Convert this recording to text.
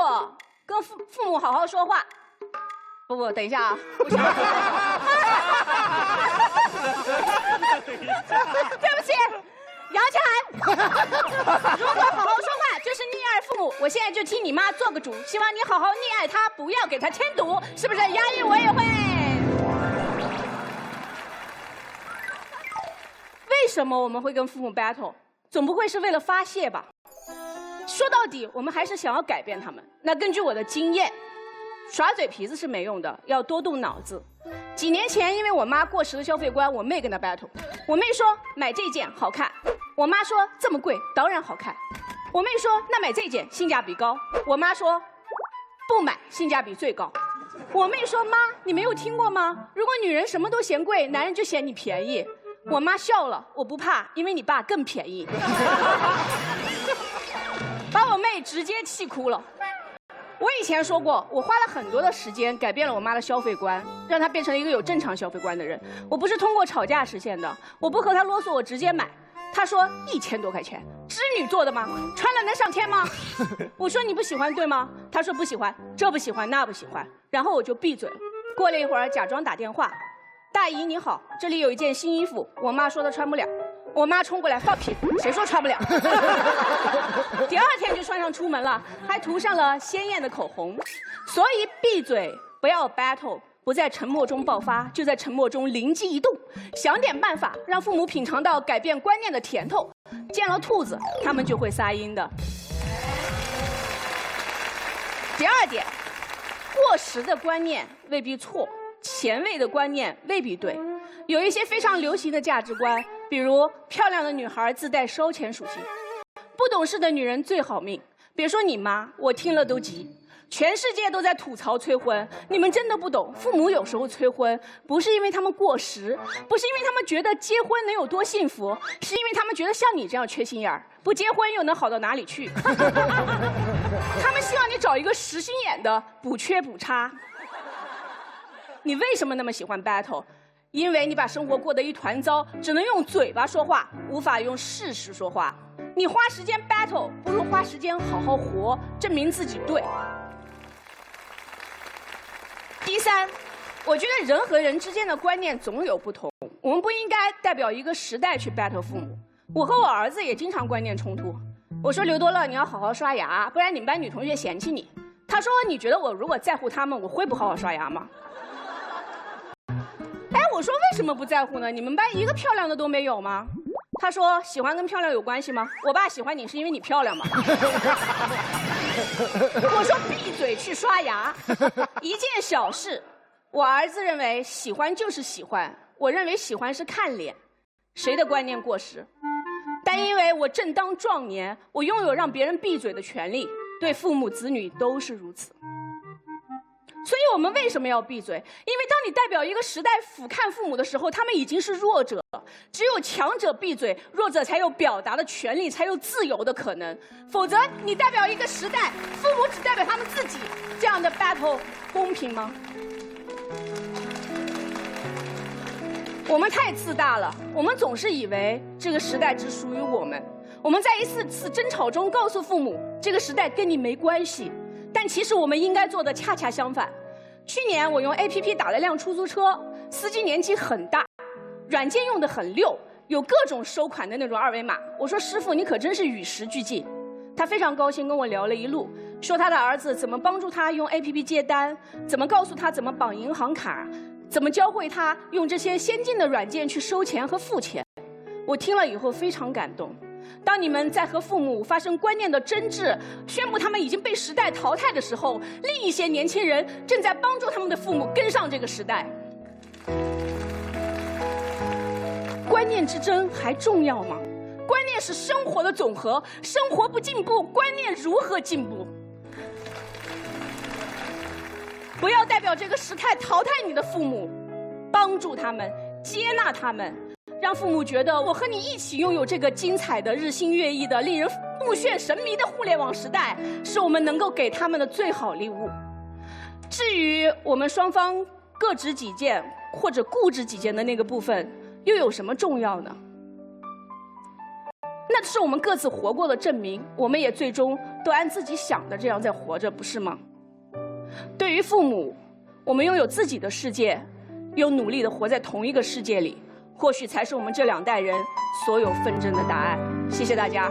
过跟父父母好好说话。不不，等一下啊！对不起，杨千涵，如果好好说话就是溺爱父母，我现在就替你妈做个主，希望你好好溺爱她，不要给她添堵，是不是？押韵我也会。为什么我们会跟父母 battle？总不会是为了发泄吧？说到底，我们还是想要改变他们。那根据我的经验。耍嘴皮子是没用的，要多动脑子。几年前，因为我妈过时的消费观，我妹跟她 battle。我妹说买这件好看，我妈说这么贵当然好看。我妹说那买这件性价比高，我妈说不买性价比最高。我妹说妈，你没有听过吗？如果女人什么都嫌贵，男人就嫌你便宜。我妈笑了，我不怕，因为你爸更便宜。被直接气哭了。我以前说过，我花了很多的时间改变了我妈的消费观，让她变成一个有正常消费观的人。我不是通过吵架实现的，我不和她啰嗦，我直接买。她说一千多块钱，织女做的吗？穿了能上天吗？我说你不喜欢对吗？她说不喜欢，这不喜欢那不喜欢。然后我就闭嘴。过了一会儿，假装打电话，大姨你好，这里有一件新衣服，我妈说她穿不了。我妈冲过来放屁，谁说穿不了？第二出门了，还涂上了鲜艳的口红。所以闭嘴，不要 battle，不在沉默中爆发，就在沉默中灵机一动，想点办法让父母品尝到改变观念的甜头。见了兔子，他们就会撒鹰的。第二点，过时的观念未必错，前卫的观念未必对。有一些非常流行的价值观。比如漂亮的女孩自带烧钱属性，不懂事的女人最好命。别说你妈，我听了都急。全世界都在吐槽催婚，你们真的不懂。父母有时候催婚，不是因为他们过时，不是因为他们觉得结婚能有多幸福，是因为他们觉得像你这样缺心眼儿，不结婚又能好到哪里去？他们希望你找一个实心眼的补缺补差。你为什么那么喜欢 battle？因为你把生活过得一团糟，只能用嘴巴说话，无法用事实说话。你花时间 battle，不如花时间好好活，证明自己对。第三，我觉得人和人之间的观念总有不同，我们不应该代表一个时代去 battle 父母。我和我儿子也经常观念冲突。我说刘多乐，你要好好刷牙，不然你们班女同学嫌弃你。他说，你觉得我如果在乎他们，我会不好好刷牙吗？哎我说为什么不在乎呢？你们班一个漂亮的都没有吗？他说喜欢跟漂亮有关系吗？我爸喜欢你是因为你漂亮吗？我说闭嘴去刷牙，一件小事。我儿子认为喜欢就是喜欢，我认为喜欢是看脸，谁的观念过时？但因为我正当壮年，我拥有让别人闭嘴的权利，对父母子女都是如此。所以我们为什么要闭嘴？因为当你代表一个时代俯瞰父母的时候，他们已经是弱者了。只有强者闭嘴，弱者才有表达的权利，才有自由的可能。否则，你代表一个时代，父母只代表他们自己，这样的 battle 公平吗？我们太自大了，我们总是以为这个时代只属于我们。我们在一次次争吵中告诉父母，这个时代跟你没关系。但其实我们应该做的恰恰相反。去年我用 APP 打了辆出租车，司机年纪很大，软件用的很溜，有各种收款的那种二维码。我说师傅，你可真是与时俱进。他非常高兴跟我聊了一路，说他的儿子怎么帮助他用 APP 接单，怎么告诉他怎么绑银行卡，怎么教会他用这些先进的软件去收钱和付钱。我听了以后非常感动。当你们在和父母发生观念的争执，宣布他们已经被时代淘汰的时候，另一些年轻人正在帮助他们的父母跟上这个时代。观念之争还重要吗？观念是生活的总和，生活不进步，观念如何进步？不要代表这个时代淘汰你的父母，帮助他们，接纳他们。让父母觉得我和你一起拥有这个精彩的日新月异的令人目眩神迷的互联网时代是我们能够给他们的最好礼物。至于我们双方各执己见或者固执己见的那个部分又有什么重要呢？那是我们各自活过的证明我们也最终都按自己想的这样在活着不是吗？对于父母我们拥有自己的世界又努力的活在同一个世界里或许才是我们这两代人所有纷争的答案。谢谢大家。